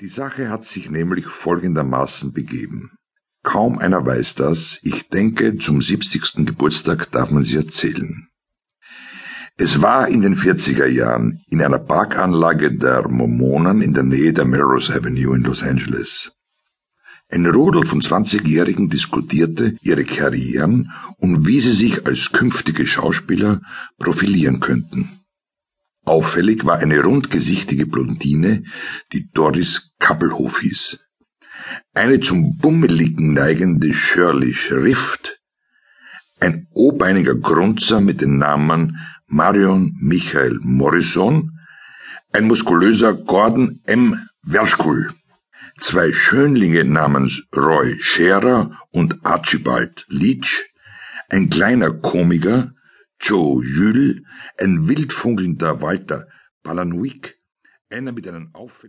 Die Sache hat sich nämlich folgendermaßen begeben. Kaum einer weiß das, ich denke, zum 70. Geburtstag darf man sie erzählen. Es war in den 40er Jahren in einer Parkanlage der Mormonen in der Nähe der Melrose Avenue in Los Angeles. Ein Rudel von 20-Jährigen diskutierte ihre Karrieren und wie sie sich als künftige Schauspieler profilieren könnten. Auffällig war eine rundgesichtige Blondine, die Doris Kappelhof hieß. Eine zum Bummeligen neigende Shirley Schrift, ein obeiniger Grunzer mit den Namen Marion Michael Morrison, ein muskulöser Gordon M. Werschkull, zwei Schönlinge namens Roy Scherer und Archibald Leach, ein kleiner Komiker, Joe Jules, ein wildfunkelnder Walter Palanwick, einer mit einem auffälligen